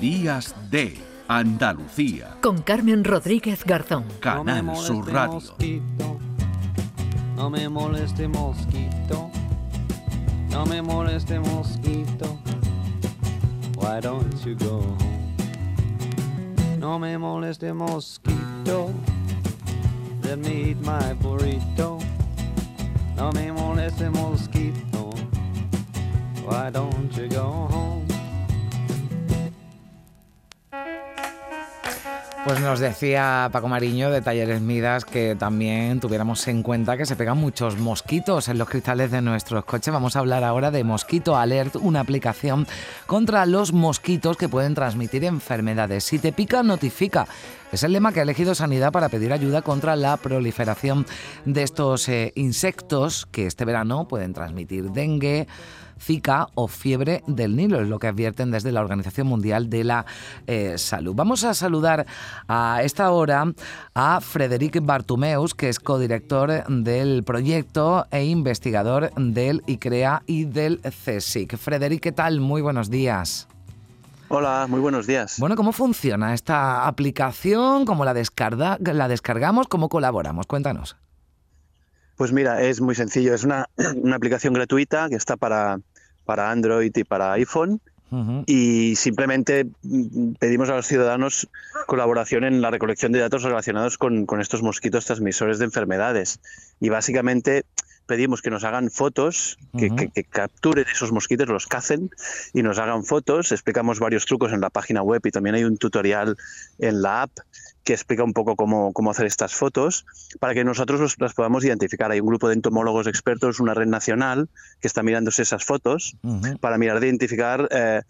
Días de Andalucía. Con Carmen Rodríguez Garzón. Canal Sur Radio. Mosquito, no me moleste mosquito. No me moleste mosquito. Why don't you go home? No me moleste mosquito. Let me eat my burrito. No me moleste mosquito. Why don't you go home? Nos decía Paco Mariño de Talleres Midas que también tuviéramos en cuenta que se pegan muchos mosquitos en los cristales de nuestros coches. Vamos a hablar ahora de Mosquito Alert, una aplicación contra los mosquitos que pueden transmitir enfermedades. Si te pica, notifica. Es el lema que ha elegido Sanidad para pedir ayuda contra la proliferación de estos eh, insectos que este verano pueden transmitir dengue, Zika o fiebre del Nilo, es lo que advierten desde la Organización Mundial de la eh, Salud. Vamos a saludar a esta hora a Frederic Bartumeus, que es codirector del proyecto e investigador del ICREA y del CSIC. Frederic, ¿qué tal? Muy buenos días. Hola, muy buenos días. Bueno, ¿cómo funciona esta aplicación? ¿Cómo la, descarga, la descargamos? ¿Cómo colaboramos? Cuéntanos. Pues mira, es muy sencillo. Es una, una aplicación gratuita que está para, para Android y para iPhone. Y simplemente mm, pedimos a los ciudadanos colaboración en la recolección de datos relacionados con, con estos mosquitos transmisores de enfermedades. Y básicamente pedimos que nos hagan fotos, que, que, que, capturen esos mosquitos, los cacen y nos hagan fotos. Explicamos varios trucos en la página web y también hay un tutorial en la app que explica un poco cómo, cómo hacer estas fotos para que nosotros los, las podamos identificar. Hay un grupo de entomólogos expertos, una red nacional, que está mirándose esas fotos uh -huh. para mirar de identificar eh,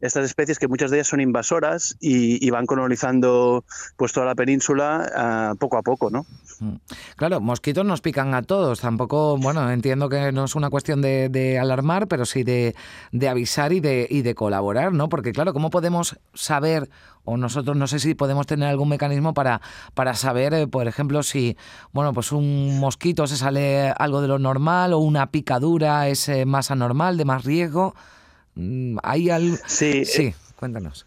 estas especies que muchas de ellas son invasoras y, y van colonizando pues toda la península uh, poco a poco, ¿no? Claro, mosquitos nos pican a todos. Tampoco, bueno, entiendo que no es una cuestión de, de alarmar, pero sí de, de avisar y de, y de colaborar, ¿no? Porque, claro, ¿cómo podemos saber o nosotros no sé si podemos tener algún mecanismo para, para saber, eh, por ejemplo, si bueno, pues un mosquito se sale algo de lo normal o una picadura es eh, más anormal, de más riesgo. Mm, ¿Hay algo? Sí, sí eh, cuéntanos.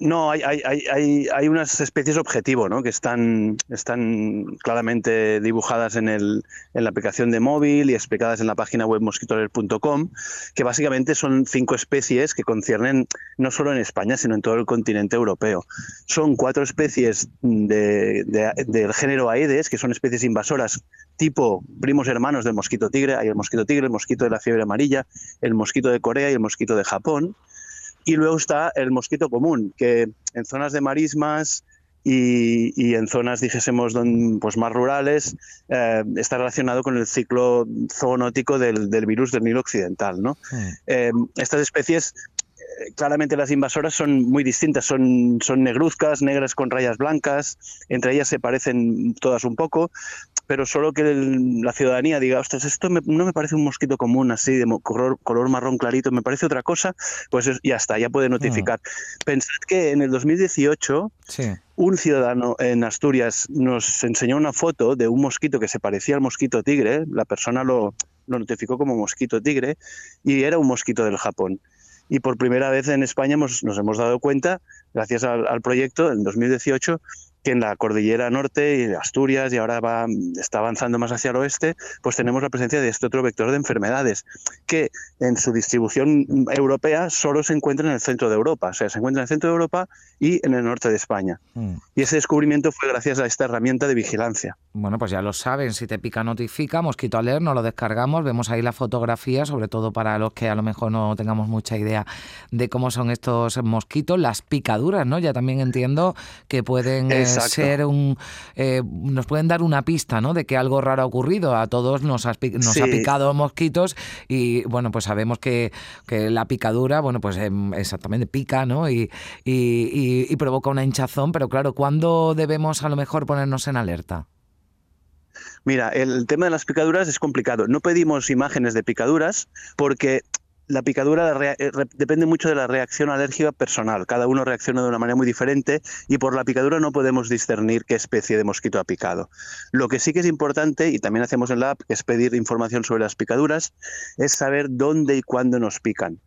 No, hay, hay, hay, hay, unas especies objetivo ¿no? que están, están claramente dibujadas en, el, en la aplicación de móvil y explicadas en la página web mosquitoler.com, que básicamente son cinco especies que conciernen no solo en España, sino en todo el continente europeo. Son cuatro especies de, de, del género Aedes, que son especies invasoras tipo primos hermanos del mosquito tigre. Hay el mosquito tigre, el mosquito de la fiebre amarilla, el mosquito de Corea y el mosquito de Japón. Y luego está el mosquito común, que en zonas de marismas y, y en zonas, dijésemos, pues más rurales, eh, está relacionado con el ciclo zoonótico del, del virus del Nilo Occidental. ¿no? Sí. Eh, estas especies claramente las invasoras son muy distintas, son, son negruzcas, negras con rayas blancas, entre ellas se parecen todas un poco, pero solo que el, la ciudadanía diga, ostras, esto me, no me parece un mosquito común así, de color, color marrón clarito, me parece otra cosa, pues es, ya está, ya puede notificar. Mm. Pensad que en el 2018 sí. un ciudadano en Asturias nos enseñó una foto de un mosquito que se parecía al mosquito tigre, la persona lo, lo notificó como mosquito tigre y era un mosquito del Japón y por primera vez en España hemos, nos hemos dado cuenta, gracias al, al, proyecto, en 2018, que en la cordillera norte y Asturias y ahora va, está avanzando más hacia el oeste, pues tenemos la presencia de este otro vector de enfermedades que en su distribución europea solo se encuentra en el centro de Europa, o sea, se encuentra en el centro de Europa y en el norte de España. Mm. Y ese descubrimiento fue gracias a esta herramienta de vigilancia. Bueno, pues ya lo saben, si te pica notifica, Mosquito Alert, nos lo descargamos, vemos ahí la fotografía, sobre todo para los que a lo mejor no tengamos mucha idea de cómo son estos mosquitos, las picaduras, ¿no? Ya también entiendo que pueden ser un eh, nos pueden dar una pista ¿no? de que algo raro ha ocurrido a todos nos, ha, nos sí. ha picado mosquitos y bueno pues sabemos que, que la picadura bueno pues eh, exactamente pica ¿no? Y, y, y, y, provoca una hinchazón pero claro ¿cuándo debemos a lo mejor ponernos en alerta? Mira, el tema de las picaduras es complicado. No pedimos imágenes de picaduras porque la picadura eh, depende mucho de la reacción alérgica personal. Cada uno reacciona de una manera muy diferente y por la picadura no podemos discernir qué especie de mosquito ha picado. Lo que sí que es importante, y también hacemos en la app, es pedir información sobre las picaduras, es saber dónde y cuándo nos pican.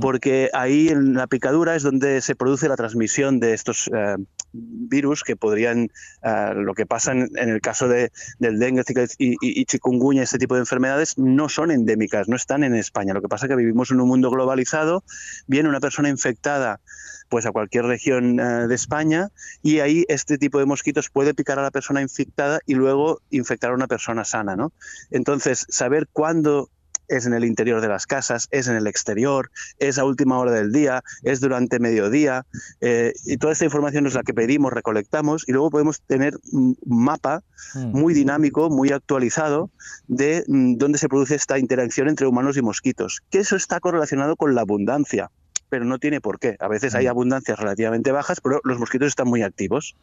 Porque ahí en la picadura es donde se produce la transmisión de estos eh, virus que podrían, eh, lo que pasa en, el caso de, del dengue y, y, chikungunya, este tipo de enfermedades, no son endémicas, no están en España. Lo que pasa es que vivimos en un mundo globalizado, viene una persona infectada pues a cualquier región eh, de España y ahí este tipo de mosquitos puede picar a la persona infectada y luego infectar a una persona sana, ¿no? Entonces, saber cuándo es en el interior de las casas, es en el exterior, es a última hora del día, es durante mediodía. Eh, y toda esta información es la que pedimos, recolectamos y luego podemos tener un mapa mm. muy dinámico, muy actualizado de mm, dónde se produce esta interacción entre humanos y mosquitos. Que eso está correlacionado con la abundancia pero no tiene por qué. A veces hay mm. abundancias relativamente bajas, pero los mosquitos están muy activos.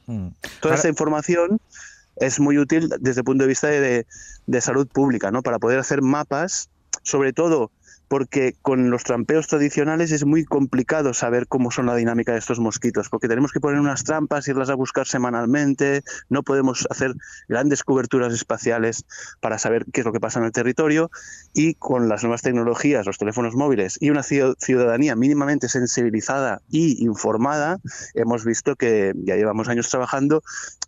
Toda esta información es muy útil desde el punto de vista de, de, salud pública, ¿no? Para poder hacer mapas sobre todo porque con los trampeos tradicionales es muy complicado saber cómo son la dinámica de estos mosquitos, porque tenemos que poner unas trampas, irlas a buscar semanalmente, no podemos hacer grandes coberturas espaciales para saber qué es lo que pasa en el territorio y con las nuevas tecnologías, los teléfonos móviles y una ciudadanía mínimamente sensibilizada y informada, hemos visto que ya llevamos años trabajando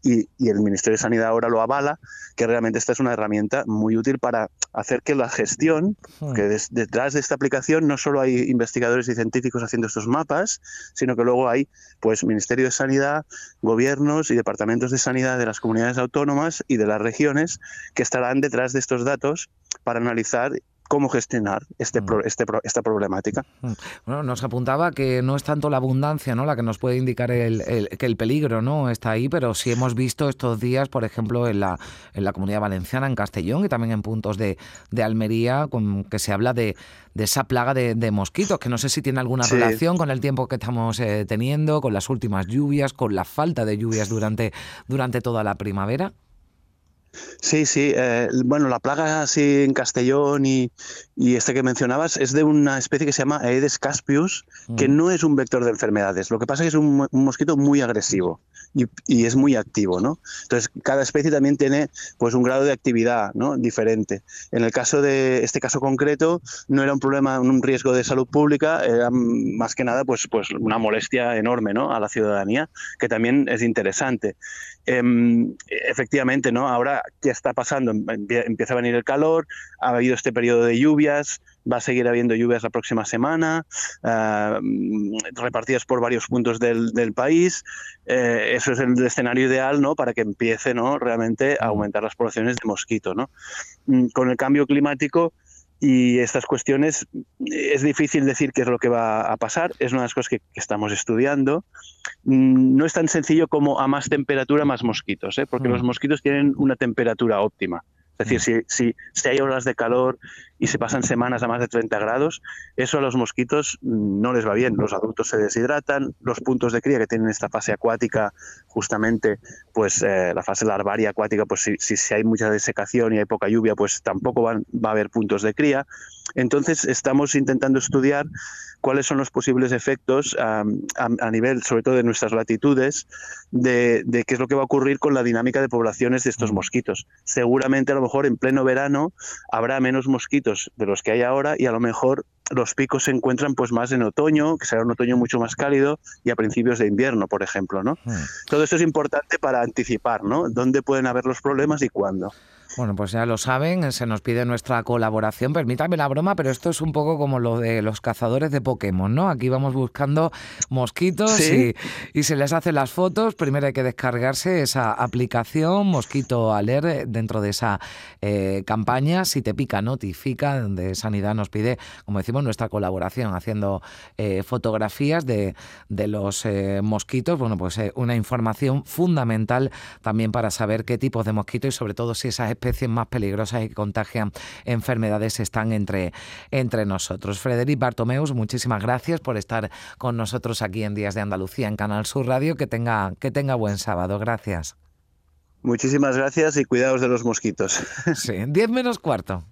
y, el Ministerio de Sanidad ahora lo avala, que realmente esta es una herramienta muy útil para hacer que la gestión, hmm. que detrás de esta aplicación no solo hay investigadores y científicos haciendo estos mapas, sino que luego hay pues Ministerio de Sanidad, gobiernos y departamentos de sanidad de las comunidades autónomas y de las regiones que estarán detrás de estos datos para analizar cómo gestionar este, mm. este esta problemática. Mm. Bueno, nos apuntaba que no es tanto la abundancia ¿no? la que nos puede indicar el, que el peligro no está ahí, pero sí hemos visto estos días, por ejemplo, en la, en la comunidad valenciana, en Castellón y también en puntos de, de Almería, con, que se habla de, de esa plaga de, mosquitos, que no sé si tiene alguna relación con el tiempo que estamos eh, teniendo, con las últimas lluvias, con la falta de lluvias durante, durante toda la primavera. Sí, sí. Eh, bueno, la plaga así en Castellón y, este que mencionabas es de una especie que se llama Aedes caspius, que mm. no es un vector de enfermedades. Lo que pasa es que es un, mosquito muy agresivo y, es muy activo, ¿no? Entonces, cada especie también tiene pues un grado de actividad ¿no? diferente. En el caso de este caso concreto, no era un problema, un riesgo de salud pública, era más que nada pues, pues una molestia enorme ¿no? a la ciudadanía, que también es interesante. Em, efectivamente, ¿no? Ahora, ¿qué está pasando? Empieza a venir el calor, ha habido este periodo de lluvias, va a seguir habiendo lluvias la próxima semana, ah, repartidas por varios puntos del, país. Eh, eso es el escenario ideal, ¿no? Para que empiece, ¿no? Realmente a aumentar las poblaciones de mosquito, ¿no? Mm, con el cambio climático, y estas cuestiones es difícil decir qué es lo que va a pasar, es una de las cosas que, estamos estudiando. Mm, no es tan sencillo como a más temperatura más mosquitos, ¿eh? porque los mm. mosquitos tienen una temperatura óptima. Es decir, mm. si, si, hay horas de calor y se pasan semanas a más de 30 grados, eso a los mosquitos no les va bien. Los adultos se deshidratan, los puntos de cría que tienen esta fase acuática, justamente, pues eh, la fase larvaria acuática, pues si, si, hay mucha desecación y hay poca lluvia, pues tampoco van, va a haber puntos de cría. Entonces estamos intentando estudiar cuáles son los posibles efectos a, nivel, sobre todo de nuestras latitudes, de, qué es lo que va a ocurrir con la dinámica de poblaciones de estos mm. mosquitos. Seguramente a lo mejor en pleno verano habrá menos mosquitos de los que hay ahora y a lo mejor los picos se encuentran pues más en otoño, que será un otoño mucho más cálido, y a principios de invierno, por ejemplo, ¿no? Mm. Todo esto es importante para anticipar, ¿no? Dónde pueden haber los problemas y cuándo. Bueno, pues ya lo saben, se nos pide nuestra colaboración. Permítame la broma, pero esto es un poco como lo de los cazadores de Pokémon, ¿no? Aquí vamos buscando mosquitos y, se les hacen las fotos. Primero hay que descargarse esa aplicación Mosquito Alert dentro de esa eh, campaña. Si te pica, notifica, donde Sanidad nos pide, como decimos, nuestra colaboración, haciendo eh, fotografías de, de los eh, mosquitos. Bueno, pues una información fundamental también para saber qué tipos de mosquitos y sobre todo si esas especies más peligrosas y que contagian enfermedades están entre, entre nosotros. Frederic Bartomeus, muchísimas gracias por estar con nosotros aquí en Días de Andalucía en Canal Sur Radio. Que tenga, que tenga buen sábado. Gracias. Muchísimas gracias y cuidados de los mosquitos. Sí, 10 menos cuarto.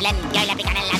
Slim, you're the big